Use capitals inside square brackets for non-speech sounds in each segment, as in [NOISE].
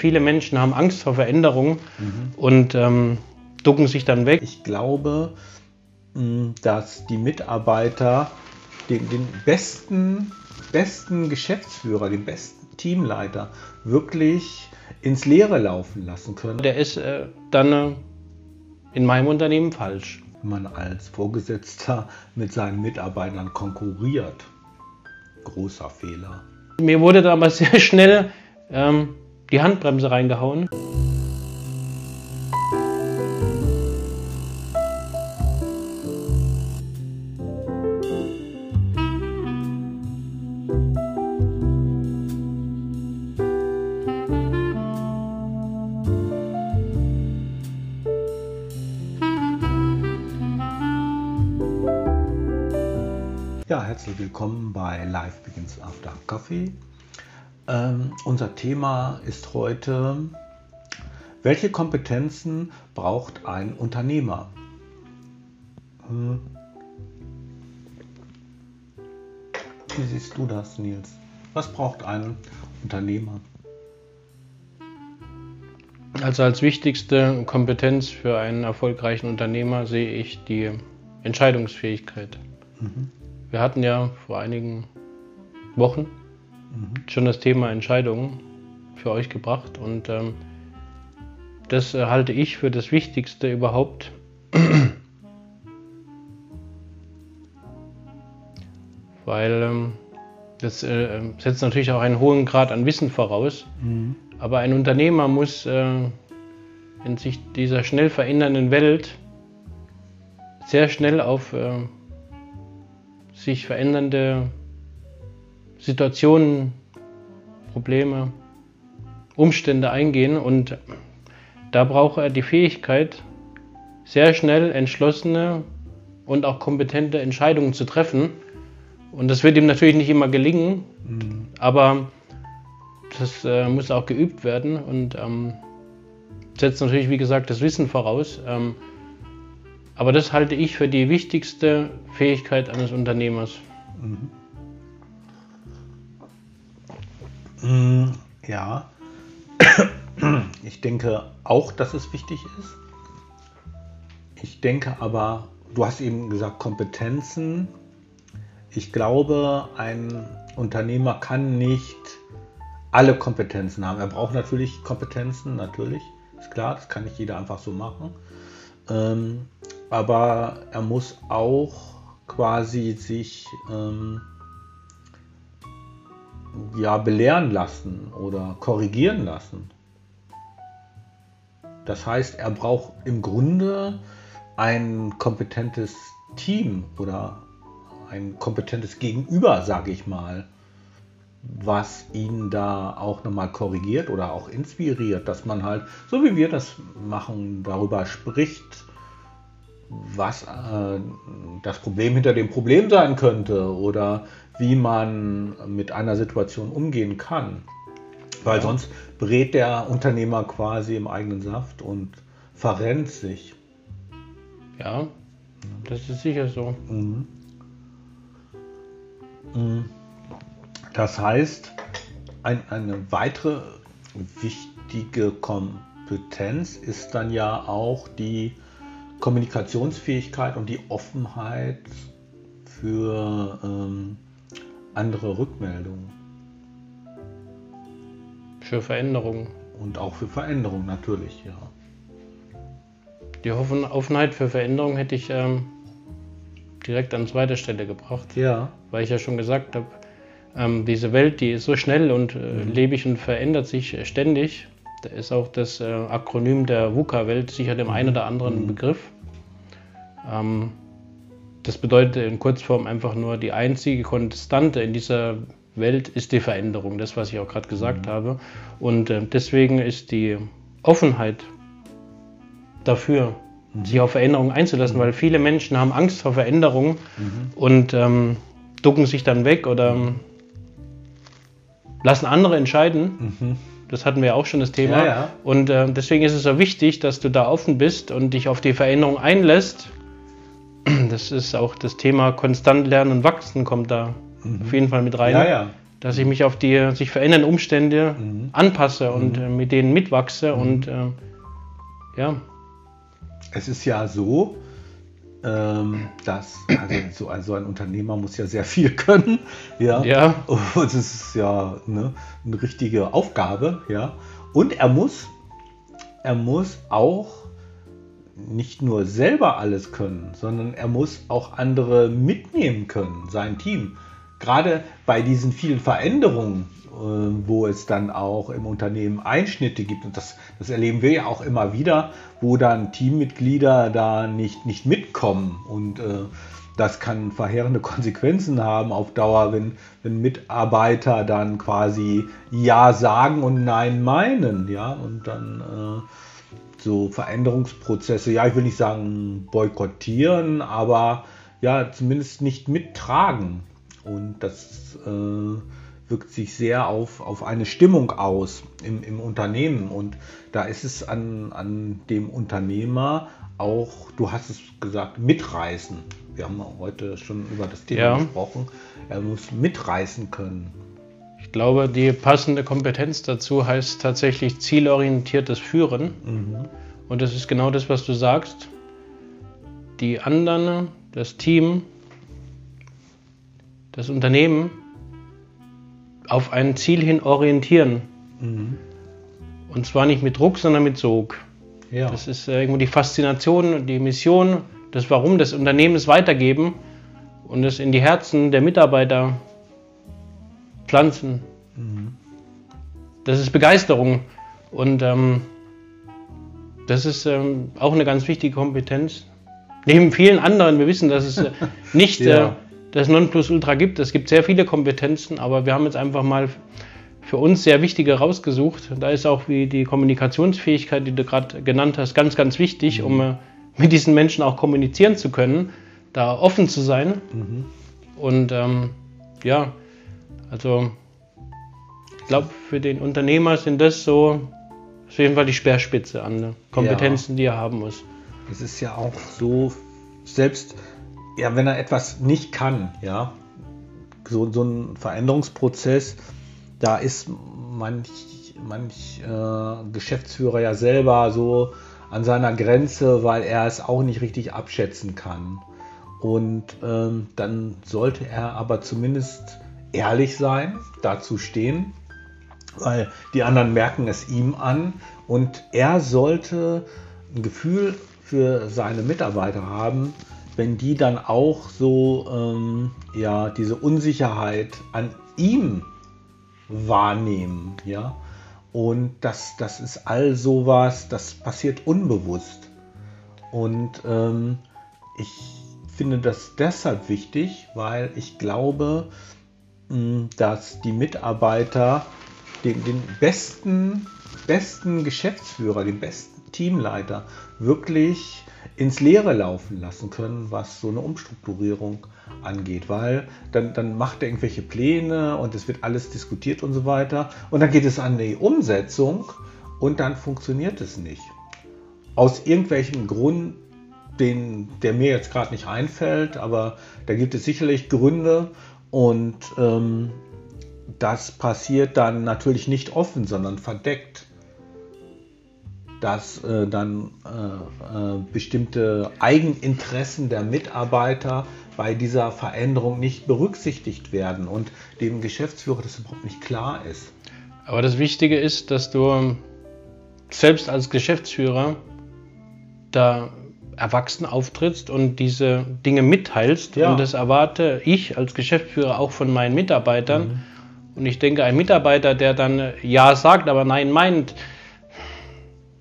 Viele Menschen haben Angst vor Veränderung mhm. und ähm, ducken sich dann weg. Ich glaube, dass die Mitarbeiter den, den besten, besten Geschäftsführer, den besten Teamleiter wirklich ins Leere laufen lassen können. Der ist äh, dann äh, in meinem Unternehmen falsch. Wenn man als Vorgesetzter mit seinen Mitarbeitern konkurriert, großer Fehler. Mir wurde damals [LAUGHS] sehr schnell ähm, die Handbremse reingehauen. Ja, herzlich willkommen bei Life Begins After Coffee. Ähm, unser Thema ist heute, welche Kompetenzen braucht ein Unternehmer? Hm. Wie siehst du das, Nils? Was braucht ein Unternehmer? Also als wichtigste Kompetenz für einen erfolgreichen Unternehmer sehe ich die Entscheidungsfähigkeit. Mhm. Wir hatten ja vor einigen Wochen mhm. schon das Thema Entscheidungen für euch gebracht und ähm, das äh, halte ich für das Wichtigste überhaupt. [CLEARS THROAT] Weil ähm, das äh, setzt natürlich auch einen hohen Grad an Wissen voraus. Mhm. Aber ein Unternehmer muss äh, in sich dieser schnell verändernden Welt sehr schnell auf äh, sich verändernde Situationen, Probleme, Umstände eingehen und da braucht er die Fähigkeit, sehr schnell entschlossene und auch kompetente Entscheidungen zu treffen. Und das wird ihm natürlich nicht immer gelingen, mhm. aber das äh, muss auch geübt werden und ähm, setzt natürlich, wie gesagt, das Wissen voraus. Ähm, aber das halte ich für die wichtigste Fähigkeit eines Unternehmers. Mhm. Ja, ich denke auch, dass es wichtig ist. Ich denke aber, du hast eben gesagt, Kompetenzen. Ich glaube, ein Unternehmer kann nicht alle Kompetenzen haben. Er braucht natürlich Kompetenzen, natürlich, ist klar, das kann nicht jeder einfach so machen. Ähm, aber er muss auch quasi sich ähm, ja, belehren lassen oder korrigieren lassen. Das heißt, er braucht im Grunde ein kompetentes Team oder ein kompetentes Gegenüber, sage ich mal, was ihn da auch nochmal korrigiert oder auch inspiriert, dass man halt, so wie wir das machen, darüber spricht, was äh, das Problem hinter dem Problem sein könnte oder wie man mit einer Situation umgehen kann. Weil ja. sonst brät der Unternehmer quasi im eigenen Saft und verrennt sich. Ja, das ist sicher so. Mhm. Mhm. Das heißt, ein, eine weitere wichtige Kompetenz ist dann ja auch die Kommunikationsfähigkeit und die Offenheit für ähm, andere Rückmeldungen. Für Veränderungen. Und auch für Veränderungen natürlich, ja. Die Offenheit für Veränderungen hätte ich ähm, direkt an zweiter Stelle gebracht. Ja. Weil ich ja schon gesagt habe, ähm, diese Welt, die ist so schnell und äh, mhm. lebig und verändert sich ständig. Da ist auch das äh, Akronym der VUCA-Welt sicher dem einen oder anderen mhm. Begriff. Ähm, das bedeutet in Kurzform einfach nur, die einzige Konstante in dieser Welt ist die Veränderung, das, was ich auch gerade gesagt mhm. habe. Und äh, deswegen ist die Offenheit dafür, mhm. sich auf Veränderungen einzulassen, mhm. weil viele Menschen haben Angst vor Veränderungen mhm. und ähm, ducken sich dann weg oder ähm, lassen andere entscheiden. Das hatten wir auch schon das Thema. Ja, ja. Und äh, deswegen ist es so wichtig, dass du da offen bist und dich auf die Veränderung einlässt das ist auch das Thema konstant lernen und wachsen kommt da mhm. auf jeden Fall mit rein. Ja, ja. dass ich mich auf die sich verändernden Umstände mhm. anpasse und mhm. äh, mit denen mitwachse mhm. und äh, ja. Es ist ja so, ähm, dass also so also ein Unternehmer muss ja sehr viel [LAUGHS] können, ja. ja. Und es ist ja ne, eine richtige Aufgabe, ja. Und er muss, er muss auch nicht nur selber alles können, sondern er muss auch andere mitnehmen können, sein Team. Gerade bei diesen vielen Veränderungen, wo es dann auch im Unternehmen Einschnitte gibt, und das, das erleben wir ja auch immer wieder, wo dann Teammitglieder da nicht, nicht mitkommen. Und äh, das kann verheerende [LAUGHS] Konsequenzen haben auf Dauer, wenn, wenn Mitarbeiter dann quasi Ja sagen und Nein meinen, ja, und dann äh, so Veränderungsprozesse, ja, ich will nicht sagen boykottieren, aber ja, zumindest nicht mittragen. Und das äh, wirkt sich sehr auf, auf eine Stimmung aus im, im Unternehmen. Und da ist es an, an dem Unternehmer auch, du hast es gesagt, mitreißen. Wir haben heute schon über das Thema ja. gesprochen. Er muss mitreißen können. Ich glaube, die passende Kompetenz dazu heißt tatsächlich zielorientiertes Führen. Mhm. Und das ist genau das, was du sagst. Die anderen, das Team, das Unternehmen auf ein Ziel hin orientieren. Mhm. Und zwar nicht mit Druck, sondern mit Sog. Ja. Das ist irgendwo die Faszination, die Mission, das Warum des Unternehmens weitergeben und es in die Herzen der Mitarbeiter pflanzen. Mhm. Das ist Begeisterung und ähm, das ist ähm, auch eine ganz wichtige Kompetenz. Neben vielen anderen, wir wissen, dass es äh, [LAUGHS] nicht ja. äh, das Nonplusultra gibt. Es gibt sehr viele Kompetenzen, aber wir haben jetzt einfach mal für uns sehr wichtige rausgesucht. Da ist auch wie die Kommunikationsfähigkeit, die du gerade genannt hast, ganz, ganz wichtig, mhm. um äh, mit diesen Menschen auch kommunizieren zu können, da offen zu sein. Mhm. Und ähm, ja, also ich glaube, für den Unternehmer sind das so auf jeden Fall die Speerspitze an ne? Kompetenzen, ja. die er haben muss. Es ist ja auch so, selbst ja, wenn er etwas nicht kann, ja, so, so ein Veränderungsprozess, da ist manch, manch äh, Geschäftsführer ja selber so an seiner Grenze, weil er es auch nicht richtig abschätzen kann. Und ähm, dann sollte er aber zumindest ehrlich sein, dazu stehen, weil die anderen merken es ihm an und er sollte ein Gefühl für seine Mitarbeiter haben, wenn die dann auch so ähm, ja diese Unsicherheit an ihm wahrnehmen, ja. Und das, das ist all sowas, das passiert unbewusst. Und ähm, ich finde das deshalb wichtig, weil ich glaube, mh, dass die Mitarbeiter den, den besten, besten Geschäftsführer, den besten Teamleiter wirklich ins Leere laufen lassen können, was so eine Umstrukturierung angeht, weil dann, dann macht er irgendwelche Pläne und es wird alles diskutiert und so weiter und dann geht es an die Umsetzung und dann funktioniert es nicht. Aus irgendwelchen Grund, den, der mir jetzt gerade nicht einfällt, aber da gibt es sicherlich Gründe und ähm, das passiert dann natürlich nicht offen, sondern verdeckt. Dass äh, dann äh, äh, bestimmte Eigeninteressen der Mitarbeiter bei dieser Veränderung nicht berücksichtigt werden und dem Geschäftsführer das überhaupt nicht klar ist. Aber das Wichtige ist, dass du selbst als Geschäftsführer da erwachsen auftrittst und diese Dinge mitteilst. Ja. Und das erwarte ich als Geschäftsführer auch von meinen Mitarbeitern. Mhm. Und ich denke, ein Mitarbeiter, der dann äh, Ja sagt, aber Nein meint,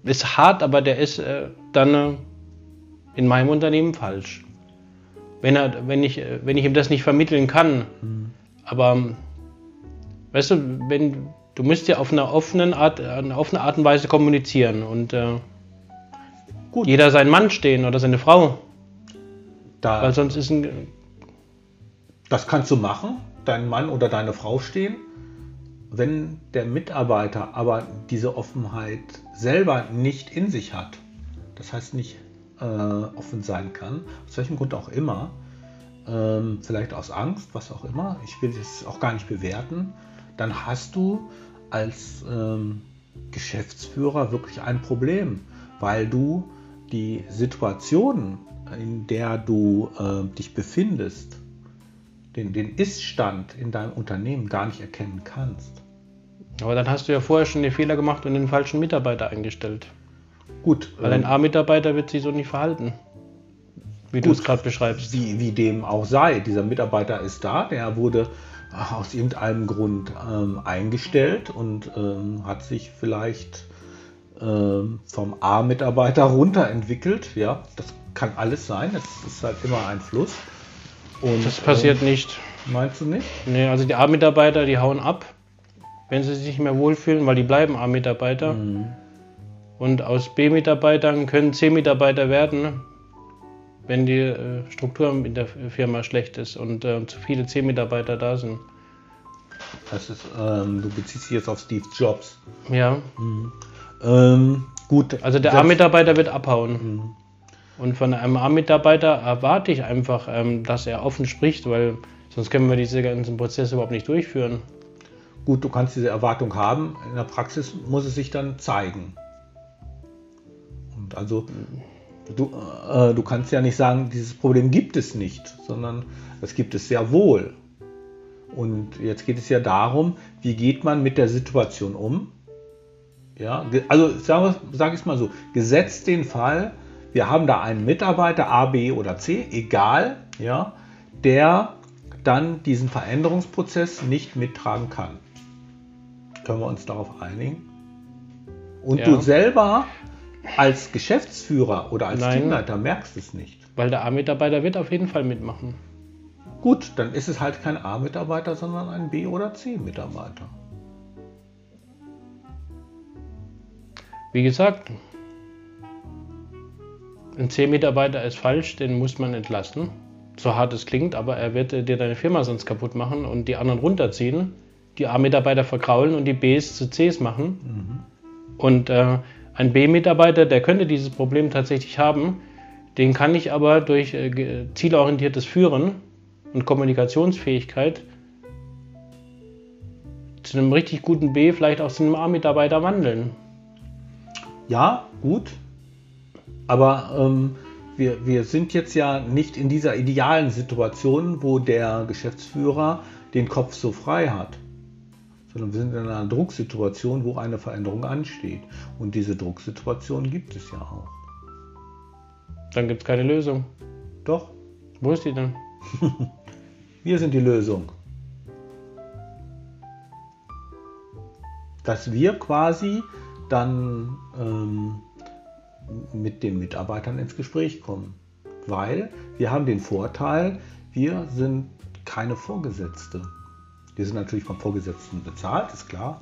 ist hart, aber der ist äh, dann äh, in meinem Unternehmen falsch. Wenn, er, wenn, ich, äh, wenn ich ihm das nicht vermitteln kann. Mhm. Aber weißt du, wenn, du musst ja auf einer offenen Art, eine offene Art und Weise kommunizieren und äh, Gut. jeder seinen Mann stehen oder seine Frau. Da, Weil sonst ist ein. Das kannst du machen dein Mann oder deine Frau stehen. Wenn der Mitarbeiter aber diese Offenheit selber nicht in sich hat, das heißt nicht äh, offen sein kann, aus welchem Grund auch immer, ähm, vielleicht aus Angst, was auch immer, ich will das auch gar nicht bewerten, dann hast du als ähm, Geschäftsführer wirklich ein Problem, weil du die Situation, in der du äh, dich befindest, den, den Ist-Stand in deinem Unternehmen gar nicht erkennen kannst. Aber dann hast du ja vorher schon den Fehler gemacht und den falschen Mitarbeiter eingestellt. Gut. Weil ein ähm, A-Mitarbeiter wird sich so nicht verhalten. Wie du es gerade beschreibst. wie, wie dem auch sei. Dieser Mitarbeiter ist da, der wurde aus irgendeinem Grund ähm, eingestellt und ähm, hat sich vielleicht ähm, vom A-Mitarbeiter runterentwickelt. Ja, das kann alles sein. Es ist halt immer ein Fluss. Und, Das passiert ähm, nicht. Meinst du nicht? Nee, also die A-Mitarbeiter, die hauen ab, wenn sie sich nicht mehr wohlfühlen, weil die bleiben A-Mitarbeiter. Mhm. Und aus B-Mitarbeitern können C-Mitarbeiter werden, wenn die äh, Struktur in der Firma schlecht ist und äh, zu viele C-Mitarbeiter da sind. Das ist, ähm, du beziehst dich jetzt auf Steve Jobs. Ja, Ähm, gut. also der A-Mitarbeiter wird abhauen. Mhm. Und von einem A-Mitarbeiter erwarte ich einfach, ähm, dass er offen spricht, weil sonst können wir diese ganzen Prozesse überhaupt nicht durchführen. Gut, du kannst diese Erwartung haben. In der Praxis muss es sich dann zeigen. Und also, du, äh, du kannst ja nicht sagen, dieses Problem gibt es nicht, sondern es gibt es sehr wohl. Und jetzt geht es ja darum, wie geht man mit der Situation um? Ja, also sage sag ich es mal so, gesetzt den Fall, wir haben da einen Mitarbeiter A, B oder C, egal, ja, der dann diesen Veränderungsprozess nicht mittragen kann. Können wir uns darauf einigen? Und Ja. du selber als Geschäftsführer oder als Nein. Teamleiter merkst es nicht. Weil der A-Mitarbeiter wird auf jeden Fall mitmachen. Gut, dann ist es halt kein A-Mitarbeiter, sondern ein B- oder C-Mitarbeiter. Wie gesagt, ein C-Mitarbeiter ist falsch, den muss man entlassen. So hart es klingt, aber er wird äh, dir deine Firma sonst kaputt machen und die anderen runterziehen, die A-Mitarbeiter verkraulen und die Bs zu Cs machen. Und äh, ein B-Mitarbeiter, der könnte dieses Problem tatsächlich haben, den kann ich aber durch äh, zielorientiertes Führen und Kommunikationsfähigkeit zu einem richtig guten B, vielleicht auch zu einem A-Mitarbeiter wandeln. Ja, gut. Aber ähm, wir, wir sind jetzt ja nicht in dieser idealen Situation, wo der Geschäftsführer den Kopf so frei hat. Sondern wir sind in einer Drucksituation, wo eine Veränderung ansteht. Und diese Drucksituation gibt es ja auch. Dann gibt es keine Lösung. Doch, Wo ist die denn? [LAUGHS] wir sind die Lösung. Dass wir quasi dann ähm, mit den Mitarbeitern ins Gespräch kommen. Weil wir haben den Vorteil, wir sind keine Vorgesetzte. Wir sind natürlich vom Vorgesetzten bezahlt, ist klar.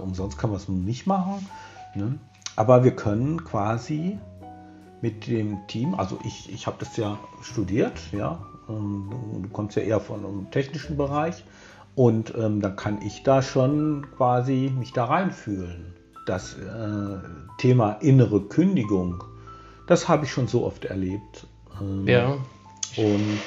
Umsonst kann man es nicht machen. Ne? Aber wir können quasi mit dem Team, also ich, ich habe das ja studiert, ja, du, du kommst ja eher von einem technischen Bereich und ähm, dann kann ich da schon quasi mich da reinfühlen. Das äh, Thema innere Kündigung, das habe ich schon so oft erlebt. Ähm, Ja, und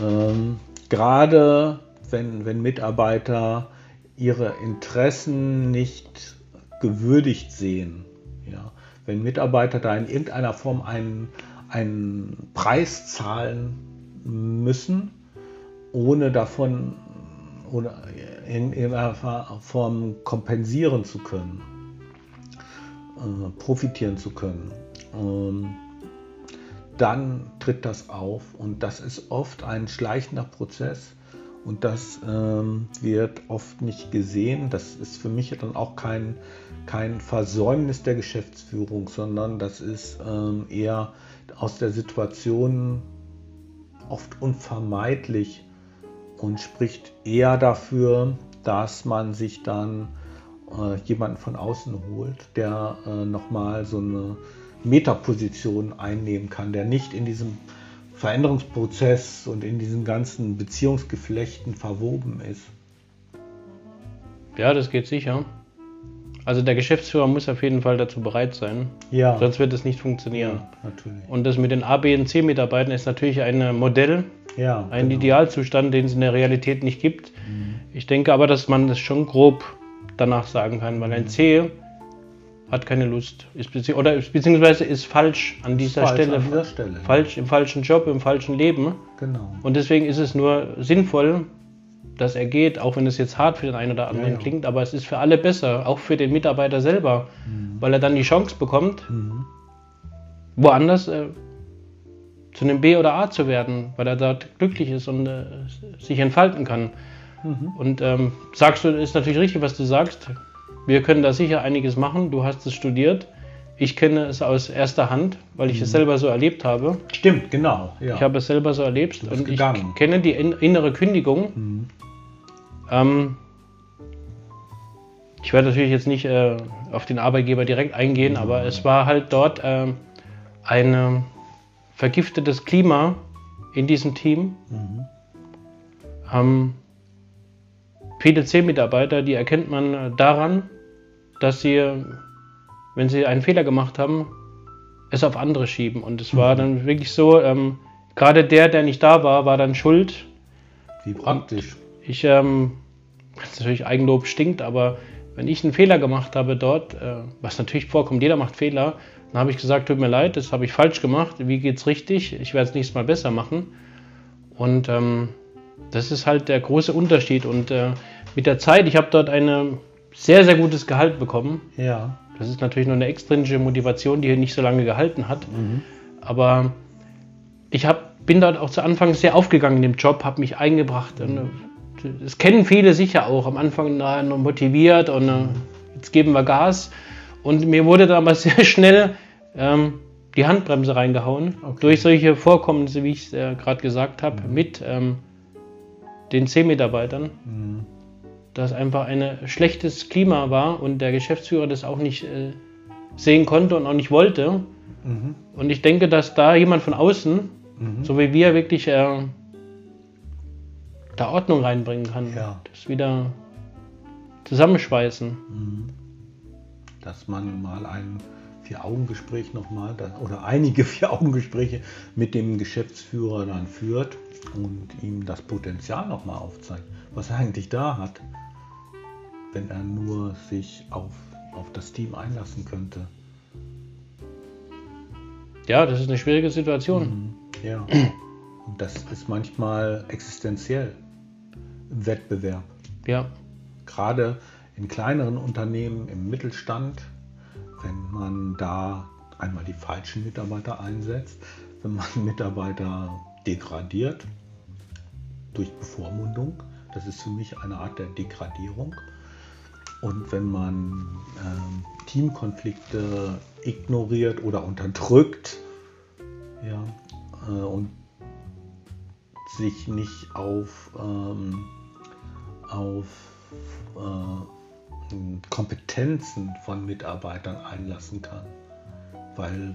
ähm, gerade wenn, wenn Mitarbeiter ihre Interessen nicht gewürdigt sehen, ja, wenn Mitarbeiter da in irgendeiner Form einen, einen Preis zahlen müssen, ohne davon oder in irgendeiner Form kompensieren zu können, äh, profitieren zu können. Ähm, dann tritt das auf und das ist oft ein schleichender Prozess und das ähm, wird oft nicht gesehen. Das ist für mich dann auch kein, kein Versäumnis der Geschäftsführung, sondern das ist ähm, eher aus der Situation oft unvermeidlich und spricht eher dafür, dass man sich dann äh, jemanden von außen holt, der äh, nochmal so eine Metaposition einnehmen kann, der nicht in diesem Veränderungsprozess und in diesen ganzen Beziehungsgeflechten verwoben ist. ja, das geht sicher. Also der Geschäftsführer muss auf jeden Fall dazu bereit sein, Ja, sonst wird es nicht funktionieren. ja natürlich. Und das mit den A, B und C Mitarbeitern ist natürlich ein Modell, Ja, ein genau. Idealzustand, den es in der Realität nicht gibt. Ich denke aber, dass man das schon grob danach sagen kann, weil ein C hat keine Lust. Ist bezieh oder beziehungsweise ist falsch an dieser, falsch Stelle, an dieser Stelle. Falsch im falschen Job, im falschen Leben. Genau. Und deswegen ist es nur sinnvoll, dass er geht, auch wenn es jetzt hart für den einen oder anderen Ja, ja. klingt, aber es ist für alle besser, auch für den Mitarbeiter selber, weil er dann die Chance bekommt, Mhm. woanders äh, zu einem B oder A zu werden, weil er dort glücklich ist und äh, sich entfalten kann. Mhm. Und ähm, sagst du, ist natürlich richtig, was du sagst. Wir können da sicher einiges machen. Du hast es studiert. Ich kenne es aus erster Hand, weil ich es selber so erlebt habe. Stimmt, genau. Ja. Ich habe es selber so erlebt und ich gegangen. kenne die in, innere Kündigung. Mhm. Ähm, ich werde natürlich jetzt nicht äh, auf den Arbeitgeber direkt eingehen, aber es war halt dort ähm, ein ähm, vergiftetes Klima in diesem Team. Mhm. Ähm, viele C-Mitarbeiter, die erkennt man äh, daran, dass sie, wenn sie einen Fehler gemacht haben, es auf andere schieben. Und es war dann wirklich so, ähm, gerade der, der nicht da war, war dann schuld. Wie praktisch. Ich, ähm, natürlich Eigenlob stinkt, aber wenn ich einen Fehler gemacht habe dort, äh, was natürlich vorkommt, jeder macht Fehler, dann habe ich gesagt, tut mir leid, das habe ich falsch gemacht, wie geht's richtig? Ich werde es nächstes Mal besser machen. Und ähm, das ist halt der große Unterschied. Und äh, mit der Zeit, ich habe dort ein sehr, sehr gutes Gehalt bekommen. Ja. Das ist natürlich nur eine extrinsische Motivation, die hier nicht so lange gehalten hat. Aber ich hab, bin dort auch zu Anfang sehr aufgegangen in dem Job, habe mich eingebracht. Und, äh, das kennen viele sicher auch. Am Anfang na, noch motiviert und äh, jetzt geben wir Gas. Und mir wurde dann aber [LAUGHS] sehr schnell ähm, die Handbremse reingehauen. Okay. Durch solche Vorkommnisse, wie ich es äh, gerade gesagt habe, mit ähm, den C-Mitarbeitern Mhm. dass einfach ein schlechtes Klima war und der Geschäftsführer das auch nicht äh, sehen konnte und auch nicht wollte. Mhm. Und ich denke, dass da jemand von außen, Mhm. so wie wir, wirklich äh, da Ordnung reinbringen kann. Ja. Das wieder zusammenschweißen. Mhm. Dass man mal ein Vier-Augen-Gespräch nochmal oder einige [LAUGHS] Vier-Augen-Gespräche mit dem Geschäftsführer dann führt und ihm das Potenzial nochmal aufzeigt, was er eigentlich da hat, wenn er nur sich auf, auf das Team einlassen könnte. Ja, das ist eine schwierige Situation. Ja. Und das ist manchmal existenziell im Wettbewerb. Ja, gerade in kleineren Unternehmen, im Mittelstand, wenn man da einmal die falschen Mitarbeiter einsetzt, wenn man [LAUGHS] Mitarbeiter degradiert durch Bevormundung, das ist für mich eine Art der Degradierung. Und wenn man ähm, Teamkonflikte ignoriert oder unterdrückt ja, äh, und sich nicht auf, ähm, auf äh, Kompetenzen von Mitarbeitern einlassen kann, weil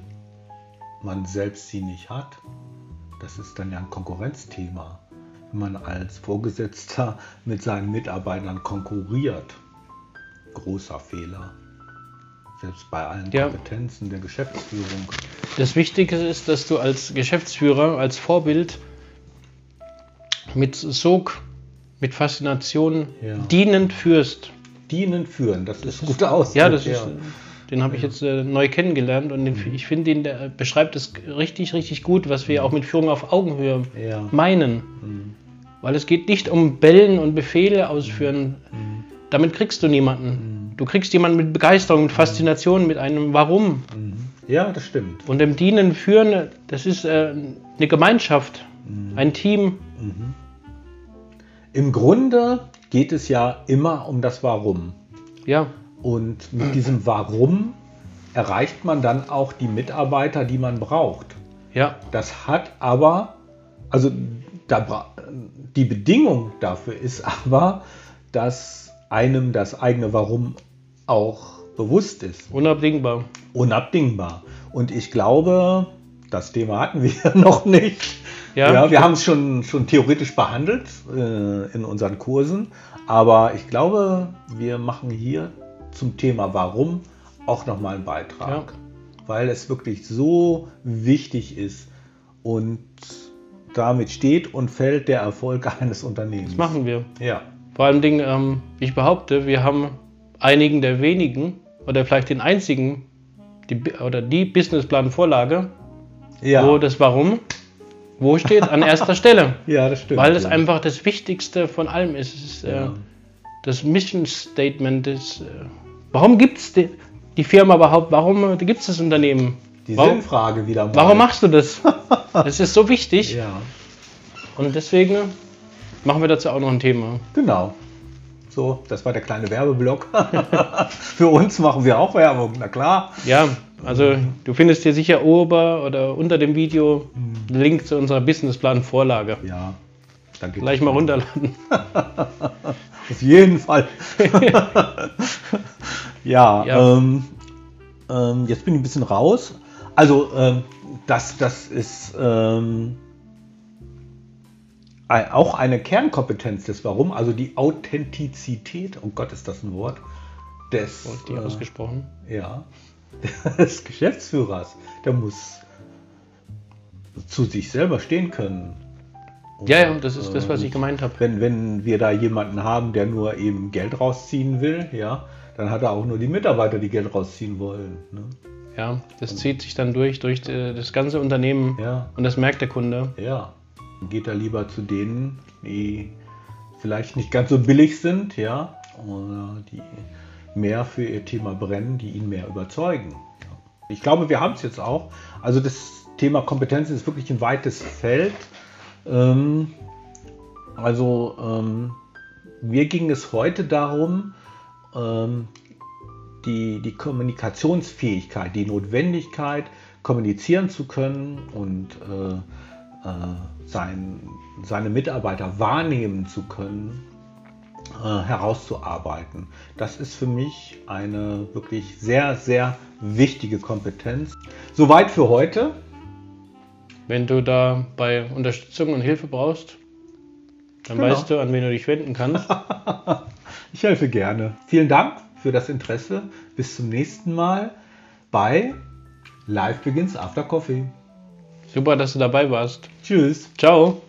man selbst sie nicht hat. Das ist dann ja ein Konkurrenzthema. Wenn man als Vorgesetzter mit seinen Mitarbeitern konkurriert, großer Fehler. Selbst bei allen Ja. Kompetenzen der Geschäftsführung. das Wichtige ist, dass du als Geschäftsführer, als Vorbild mit Sog, mit Faszination Ja. dienend führst. Dienen führen, das ist ein guter Ausdruck. Ja, das ist, den habe ich jetzt äh, neu kennengelernt und den, ich finde, den der beschreibt es richtig, richtig gut, was wir auch mit Führung auf Augenhöhe Ja. meinen. Mhm. Weil es geht nicht um Bellen und Befehle ausführen. Mhm. Damit kriegst du niemanden. Du kriegst jemanden mit Begeisterung, mit Faszination, mit einem Warum. Mhm. Ja, das stimmt. Und im Dienen, Führen, das ist äh, eine Gemeinschaft, Mhm. ein Team. Im Grunde geht es ja immer um das Warum. Ja, Und mit diesem Warum erreicht man dann auch die Mitarbeiter, die man braucht. ja, Das hat aber, also da, die Bedingung dafür ist [LAUGHS] aber, dass einem das eigene Warum auch bewusst ist. unabdingbar. Unabdingbar. Und ich glaube, das Thema hatten wir [LAUGHS] noch nicht. Ja. Ja, wir haben es schon, schon theoretisch behandelt äh, in unseren Kursen, aber ich glaube, wir machen hier zum Thema Warum auch nochmal einen Beitrag, Ja. weil es wirklich so wichtig ist und damit steht und fällt der Erfolg [LAUGHS] eines Unternehmens. Das machen wir. Ja, Vor allen Dingen, ähm, ich behaupte, wir haben einigen der wenigen oder vielleicht den einzigen die, oder die Businessplan-Vorlage, Ja. wo das Warum, wo steht an erster Stelle. [LAUGHS] ja, das stimmt. Weil das ja. einfach das Wichtigste von allem ist. Ist äh, Ja. das Mission Statement. Des, äh, warum gibt es die, die Firma überhaupt? Warum gibt es das Unternehmen? Die warum, Sinnfrage wieder mal. warum machst du das? [LAUGHS] Das ist so wichtig. Ja, Und deswegen machen wir dazu auch noch ein Thema. genau. So, das war der kleine Werbeblock. [LAUGHS] Für uns machen wir auch Werbung, na klar. Ja, also du findest hier sicher ober oder unter dem Video einen Link zu unserer Businessplan-Vorlage. Ja, da geht Gleich mal runterladen. [LAUGHS] Auf jeden Fall. [LAUGHS] ja, Ja. Ähm, ähm, jetzt bin ich ein bisschen raus. Also, ähm, das, das ist ähm, auch eine Kernkompetenz des Warum, also die Authentizität, oh Gott, ist das ein Wort, des, Die äh, ausgesprochen. ja, [LAUGHS] des Geschäftsführers. Der muss zu sich selber stehen können. Ja, ja, das ist das, was ich gemeint habe. wenn, wenn wir da jemanden haben, der nur eben Geld rausziehen will, ja, dann hat er auch nur die Mitarbeiter, die Geld rausziehen wollen. Ne? Ja, das zieht sich dann durch, durch äh, das ganze Unternehmen Ja, und das merkt der Kunde. ja. Geht er lieber zu denen, die vielleicht nicht ganz so billig sind, ja, oder die mehr für ihr Thema brennen, die ihn mehr überzeugen. Ich glaube, wir haben es jetzt auch. Also das Thema Kompetenz ist wirklich ein weites Feld. Ähm, also ähm, mir ging es heute darum, ähm, die, die Kommunikationsfähigkeit, die Notwendigkeit, kommunizieren zu können und äh, äh, sein, seine Mitarbeiter wahrnehmen zu können, äh, herauszuarbeiten. Das ist für mich eine wirklich sehr, sehr wichtige Kompetenz. Soweit für heute. Wenn du da bei Unterstützung und Hilfe brauchst, dann Genau. weißt du, an wen du dich wenden kannst. [LAUGHS] Ich helfe gerne. Vielen Dank für das Interesse. Bis zum nächsten Mal bei Live Begins After Coffee. Super, dass du dabei warst. Tschüss. Ciao.